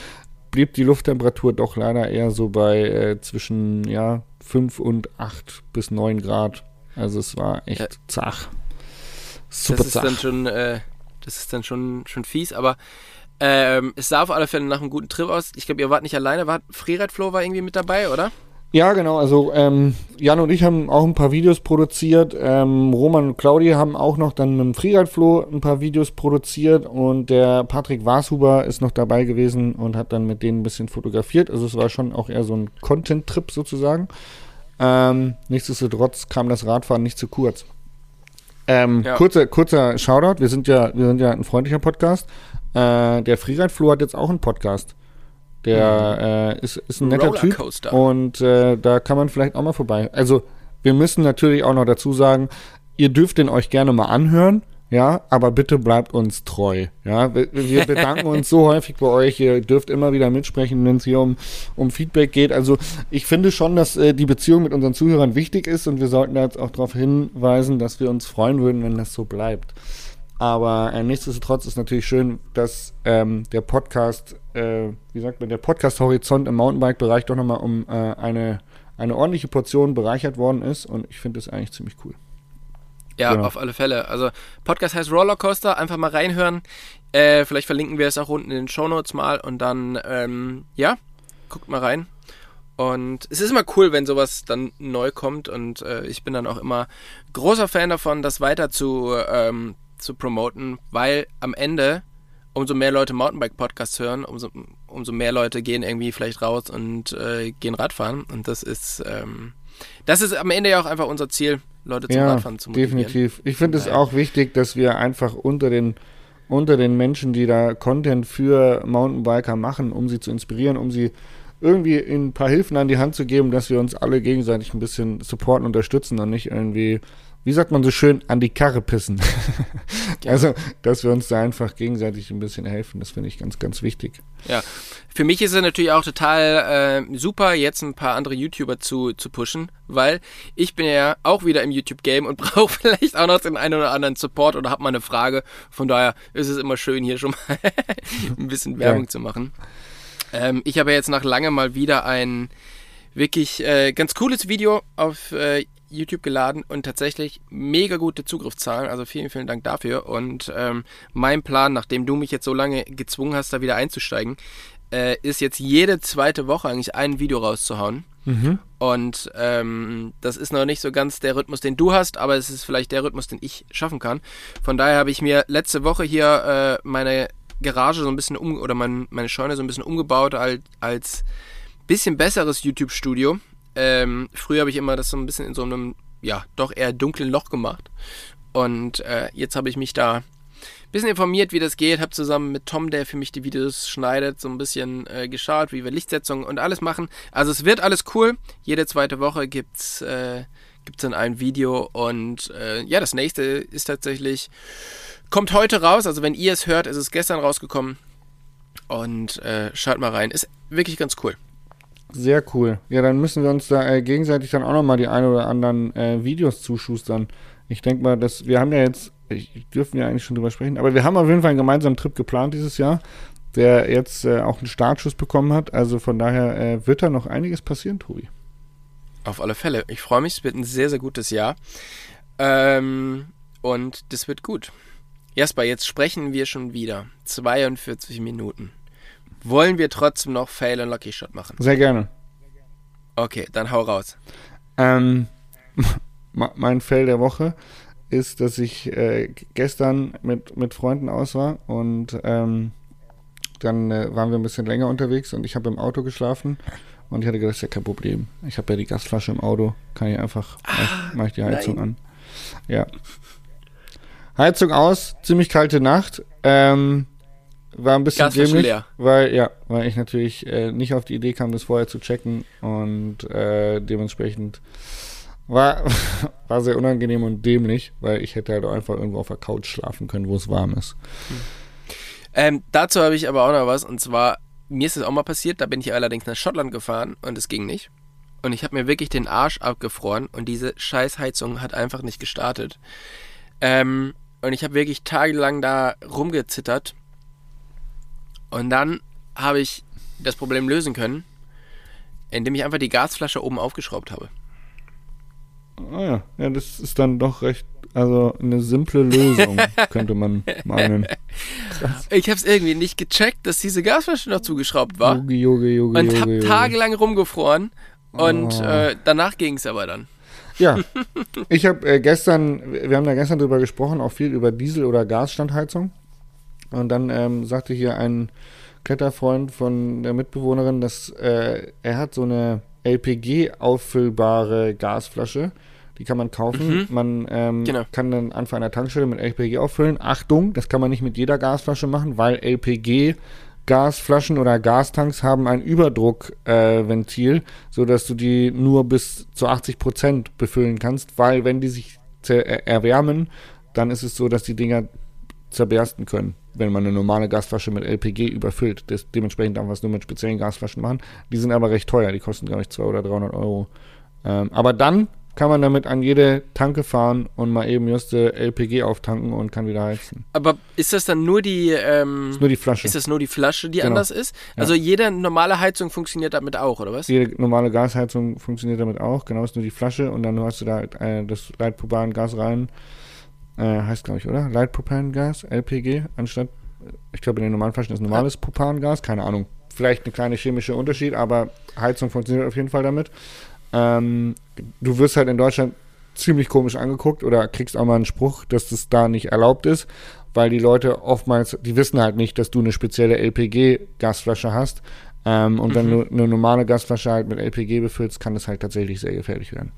blieb die Lufttemperatur doch leider eher so bei äh, zwischen ja, 5 und 8 bis 9 Grad. Also es war echt ja. zach. Super das ist zach. dann schon, äh, das ist dann schon, schon fies, aber ähm, es sah auf alle Fälle nach einem guten Trip aus. Ich glaube, ihr wart nicht alleine, war Freeride Flo war irgendwie mit dabei, oder? Ja, genau. Also ähm, Jan und ich haben auch ein paar Videos produziert. Ähm, Roman und Claudia haben auch noch dann mit dem Freeride-Flo ein paar Videos produziert und der Patrick Washuber ist noch dabei gewesen und hat dann mit denen ein bisschen fotografiert. Also es war schon auch eher so ein Content-Trip sozusagen. Ähm, nichtsdestotrotz kam das Radfahren nicht zu kurz. Ähm, ja. kurzer, kurzer Shoutout. Wir sind ja, wir sind ja ein freundlicher Podcast. Äh, der Freeride-Flo hat jetzt auch einen Podcast. Der äh, ist, ist ein netter Typ und äh, da kann man vielleicht auch mal vorbei. Also wir müssen natürlich auch noch dazu sagen, ihr dürft den euch gerne mal anhören, ja, aber bitte bleibt uns treu. Ja, wir, wir bedanken uns so häufig bei euch. Ihr dürft immer wieder mitsprechen, wenn es hier um, um Feedback geht. Also ich finde schon, dass äh, die Beziehung mit unseren Zuhörern wichtig ist und wir sollten da jetzt auch darauf hinweisen, dass wir uns freuen würden, wenn das so bleibt. Aber äh, nichtsdestotrotz ist natürlich schön, dass ähm, der Podcast, äh, wie sagt man, der Podcast-Horizont im Mountainbike-Bereich doch nochmal um äh, eine, eine ordentliche Portion bereichert worden ist. Und ich finde das eigentlich ziemlich cool. Ja, genau. auf alle Fälle. Also Podcast heißt Rollercoaster, einfach mal reinhören. Äh, vielleicht verlinken wir es auch unten in den Show Notes mal und dann, ähm, ja, guckt mal rein. Und es ist immer cool, wenn sowas dann neu kommt und äh, ich bin dann auch immer großer Fan davon, das weiter zu, ähm, zu promoten, weil am Ende, umso mehr Leute Mountainbike-Podcasts hören, umso, umso mehr Leute gehen irgendwie vielleicht raus und äh, gehen Radfahren. Und das ist, ähm, das ist am Ende ja auch einfach unser Ziel, Leute zum ja, Radfahren zu motivieren. Definitiv. Ich finde es auch wichtig, dass wir einfach unter den unter den Menschen, die da Content für Mountainbiker machen, um sie zu inspirieren, um sie irgendwie ein paar Hilfen an die Hand zu geben, dass wir uns alle gegenseitig ein bisschen supporten, unterstützen und nicht irgendwie wie sagt man so schön, an die Karre pissen. also, dass wir uns da einfach gegenseitig ein bisschen helfen, das finde ich ganz, ganz wichtig. Ja, für mich ist es natürlich auch total äh, super, jetzt ein paar andere YouTuber zu, zu pushen, weil ich bin ja auch wieder im YouTube-Game und brauche vielleicht auch noch den einen oder anderen Support oder habe mal eine Frage. Von daher ist es immer schön, hier schon mal ein bisschen Werbung ja. zu machen. Ähm, ich habe jetzt nach lange mal wieder ein wirklich äh, ganz cooles Video auf äh, YouTube geladen und tatsächlich mega gute Zugriffszahlen. Also vielen, vielen Dank dafür. Und ähm, mein Plan, nachdem du mich jetzt so lange gezwungen hast, da wieder einzusteigen, äh, ist jetzt jede zweite Woche eigentlich ein Video rauszuhauen. Mhm. Und ähm, das ist noch nicht so ganz der Rhythmus, den du hast, aber es ist vielleicht der Rhythmus, den ich schaffen kann. Von daher habe ich mir letzte Woche hier äh, meine Garage so ein bisschen um oder mein, meine Scheune so ein bisschen umgebaut als, als bisschen besseres YouTube-Studio. Ähm, früher habe ich immer das so ein bisschen in so einem, ja, doch eher dunklen Loch gemacht. Und äh, jetzt habe ich mich da ein bisschen informiert, wie das geht. Habe zusammen mit Tom, der für mich die Videos schneidet, so ein bisschen äh, geschaut, wie wir Lichtsetzungen und alles machen. Also es wird alles cool. Jede zweite Woche gibt's äh, gibt's dann ein Video und äh, ja, das nächste ist tatsächlich kommt heute raus. Also wenn ihr es hört, ist es gestern rausgekommen und äh, schaut mal rein. Ist wirklich ganz cool. Sehr cool. Ja, dann müssen wir uns da äh, gegenseitig dann auch nochmal die ein oder anderen äh, Videos zuschustern. Ich denke mal, dass wir haben ja jetzt, ich dürfen ja eigentlich schon drüber sprechen, aber wir haben auf jeden Fall einen gemeinsamen Trip geplant dieses Jahr, der jetzt äh, auch einen Startschuss bekommen hat. Also von daher äh, wird da noch einiges passieren, Tobi. Auf alle Fälle. Ich freue mich, es wird ein sehr, sehr gutes Jahr. Ähm, und das wird gut. Jasper, jetzt sprechen wir schon wieder. 42 Minuten. Wollen wir trotzdem noch Fail und Lucky Shot machen? Sehr gerne. Okay, dann hau raus. Ähm, mein Fail der Woche ist, dass ich äh, gestern mit, mit Freunden aus war und ähm, dann äh, waren wir ein bisschen länger unterwegs und ich habe im Auto geschlafen und ich hatte gedacht, das ist ja kein Problem. Ich habe ja die Gasflasche im Auto, kann ich einfach, ah, mache ich die Heizung nein. an. Ja. Heizung aus, ziemlich kalte Nacht. Ähm, war ein bisschen dämlich, weil ja, weil ich natürlich äh, nicht auf die Idee kam, das vorher zu checken und äh, dementsprechend war, war sehr unangenehm und dämlich, weil ich hätte halt einfach irgendwo auf der Couch schlafen können, wo es warm ist. Hm. Ähm, dazu habe ich aber auch noch was und zwar mir ist es auch mal passiert, da bin ich allerdings nach Schottland gefahren und es ging nicht. Und ich habe mir wirklich den Arsch abgefroren und diese Scheißheizung hat einfach nicht gestartet. Ähm, und ich habe wirklich tagelang da rumgezittert und dann habe ich das Problem lösen können, indem ich einfach die Gasflasche oben aufgeschraubt habe. Ah ja, ja, das ist dann doch recht, also eine simple Lösung, könnte man meinen. Krass. Ich habe es irgendwie nicht gecheckt, dass diese Gasflasche noch zugeschraubt war. Juge, Juge, Juge, und habe tagelang rumgefroren und oh. äh, danach ging es aber dann. Ja, ich habe äh, gestern, wir haben da gestern drüber gesprochen, auch viel über Diesel- oder Gasstandheizung. Und dann ähm, sagte hier ein Kletterfreund von der Mitbewohnerin, dass äh, er hat so eine LPG-auffüllbare Gasflasche. Die kann man kaufen. Mhm. Man ähm, genau. kann dann einfach an der Tankstelle mit LPG auffüllen. Achtung, das kann man nicht mit jeder Gasflasche machen, weil LPG Gasflaschen oder Gastanks haben ein Überdruckventil, äh, sodass du die nur bis zu 80 Prozent befüllen kannst, weil wenn die sich erwärmen, dann ist es so, dass die Dinger zerbersten können wenn man eine normale Gasflasche mit LPG überfüllt. Das, dementsprechend darf man es nur mit speziellen Gasflaschen machen. Die sind aber recht teuer, die kosten, glaube ich, 200 oder 300 Euro. Ähm, aber dann kann man damit an jede Tanke fahren und mal eben just LPG auftanken und kann wieder heizen. Aber ist das dann nur die ähm, ist nur die Flasche? Ist das nur die Flasche, die genau. anders ist? Also ja. jede normale Heizung funktioniert damit auch, oder was? Jede normale Gasheizung funktioniert damit auch, genau, ist nur die Flasche und dann hast du da äh, das Leitpropan-Gas rein äh, heißt, glaube ich, oder? Light Propangas, LPG, anstatt, ich glaube, in den normalen Flaschen ist normales Propangas, keine Ahnung. Vielleicht ein kleiner chemischer Unterschied, aber Heizung funktioniert auf jeden Fall damit. Ähm, du wirst halt in Deutschland ziemlich komisch angeguckt oder kriegst auch mal einen Spruch, dass das da nicht erlaubt ist, weil die Leute oftmals, die wissen halt nicht, dass du eine spezielle LPG-Gasflasche hast. Ähm, und mhm. wenn du eine normale Gasflasche halt mit LPG befüllst, kann das halt tatsächlich sehr gefährlich werden.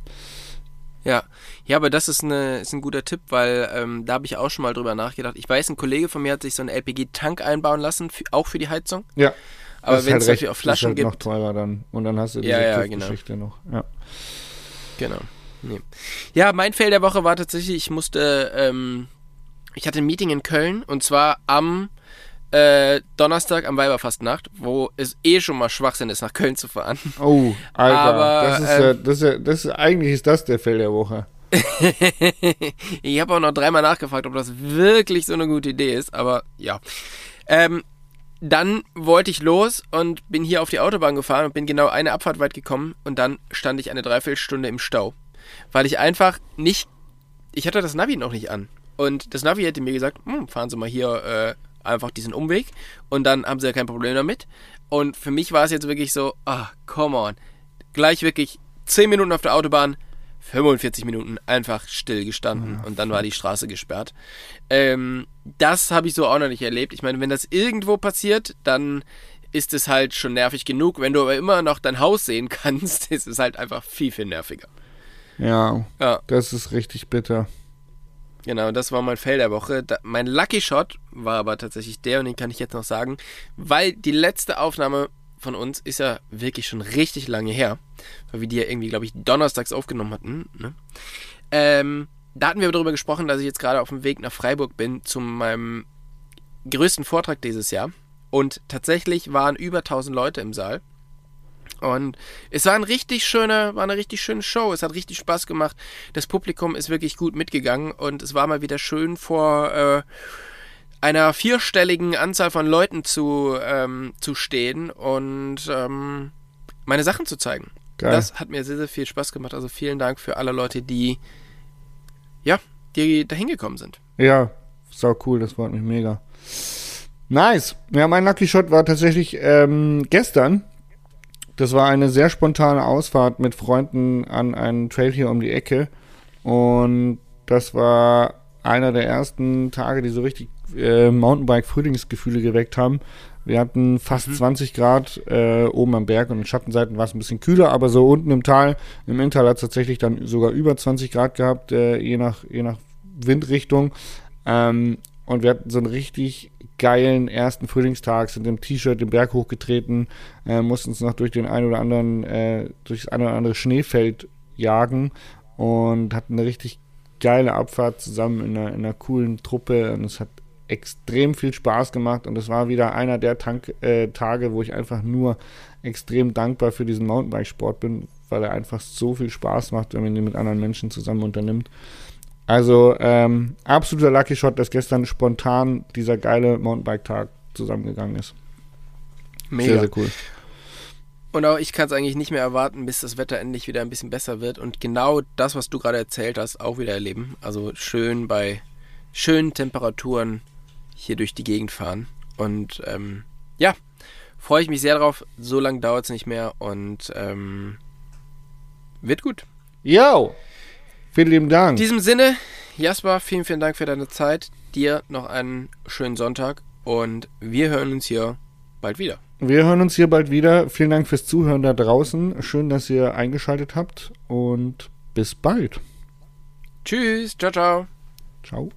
Ja, ja, aber das ist, eine, ist ein guter Tipp, weil ähm, da habe ich auch schon mal drüber nachgedacht. Ich weiß, ein Kollege von mir hat sich so einen LPG-Tank einbauen lassen, für, auch für die Heizung. Ja. Aber wenn es dafür auch Flaschen halt gibt. noch teurer dann. Und dann hast du diese ja, ja, genau. Geschichte noch. Ja. Genau. Nee. Ja, mein Fail der Woche war tatsächlich, ich musste, ähm, ich hatte ein Meeting in Köln und zwar am äh, Donnerstag am Weiberfastnacht, wo es eh schon mal Schwachsinn ist, nach Köln zu fahren. Oh, Alter, Aber, das, ist ähm, ja, das, ist ja, das ist eigentlich ist das der Fell der Woche. ich habe auch noch dreimal nachgefragt, ob das wirklich so eine gute Idee ist, aber ja. Ähm, dann wollte ich los und bin hier auf die Autobahn gefahren und bin genau eine Abfahrt weit gekommen und dann stand ich eine Dreiviertelstunde im Stau, weil ich einfach nicht, ich hatte das Navi noch nicht an und das Navi hätte mir gesagt, hm, fahren Sie mal hier äh, einfach diesen Umweg und dann haben sie ja kein Problem damit. Und für mich war es jetzt wirklich so, ah, come on. Gleich wirklich 10 Minuten auf der Autobahn, 45 Minuten einfach still gestanden und dann war die Straße gesperrt. Ähm, das habe ich so auch noch nicht erlebt. Ich meine, wenn das irgendwo passiert, dann ist es halt schon nervig genug. Wenn du aber immer noch dein Haus sehen kannst, ist es halt einfach viel, viel nerviger. Ja, ja. das ist richtig bitter. Genau, das war mein Fail der Woche. Da, mein Lucky Shot war aber tatsächlich der und den kann ich jetzt noch sagen, weil die letzte Aufnahme von uns ist ja wirklich schon richtig lange her, weil wir die ja irgendwie, glaube ich, donnerstags aufgenommen hatten. Ne? Ähm, da hatten wir darüber gesprochen, dass ich jetzt gerade auf dem Weg nach Freiburg bin zu meinem größten Vortrag dieses Jahr und tatsächlich waren über 1000 Leute im Saal Und es war ein richtig schöner, war eine richtig schöne Show. Es hat richtig Spaß gemacht. Das Publikum ist wirklich gut mitgegangen und es war mal wieder schön vor äh, einer vierstelligen Anzahl von Leuten zu, ähm, zu stehen und ähm, meine Sachen zu zeigen. Geil. Das hat mir sehr, sehr viel Spaß gemacht. Also vielen Dank für alle Leute, die ja, die da hingekommen sind. Ja, sau cool, das freut mich mega. Nice. Ja, mein Lucky Shot war tatsächlich ähm, gestern. Das war eine sehr spontane Ausfahrt mit Freunden an einen Trail hier um die Ecke. Und das war einer der ersten Tage, die so richtig äh, Mountainbike-Frühlingsgefühle geweckt haben. Wir hatten fast 20 Grad äh, oben am Berg und in Schattenseiten war es ein bisschen kühler, aber so unten im Tal, im Inntal hat es tatsächlich dann sogar über 20 Grad gehabt, äh, je, nach, je nach Windrichtung. Ähm, und wir hatten so einen richtig geilen ersten Frühlingstag, sind im T-Shirt den Berg hochgetreten, äh, mussten uns noch durch den ein oder anderen, äh, durch das ein oder andere Schneefeld jagen und hatten eine richtig geile Abfahrt zusammen in einer, in einer coolen Truppe und es hat extrem viel Spaß gemacht und es war wieder einer der Tank, äh, Tage, wo ich einfach nur extrem dankbar für diesen Mountainbike-Sport bin, weil er einfach so viel Spaß macht, wenn man ihn mit anderen Menschen zusammen unternimmt. Also ähm, absoluter Lucky Shot, dass gestern spontan dieser geile Mountainbike-Tag zusammengegangen ist. Mega. Sehr, sehr cool. Und auch ich kann es eigentlich nicht mehr erwarten, bis das Wetter endlich wieder ein bisschen besser wird und genau das, was du gerade erzählt hast, auch wieder erleben. Also schön bei schönen Temperaturen hier durch die Gegend fahren. Und ähm, ja, freue ich mich sehr drauf. So lange dauert es nicht mehr und ähm, wird gut. Yo! Vielen lieben In Dank. diesem Sinne, Jasper, vielen, vielen Dank für deine Zeit. Dir noch einen schönen Sonntag und wir hören uns hier bald wieder. Wir hören uns hier bald wieder. Vielen Dank fürs Zuhören da draußen. Schön, dass ihr eingeschaltet habt und bis bald. Tschüss, ciao, ciao. Ciao.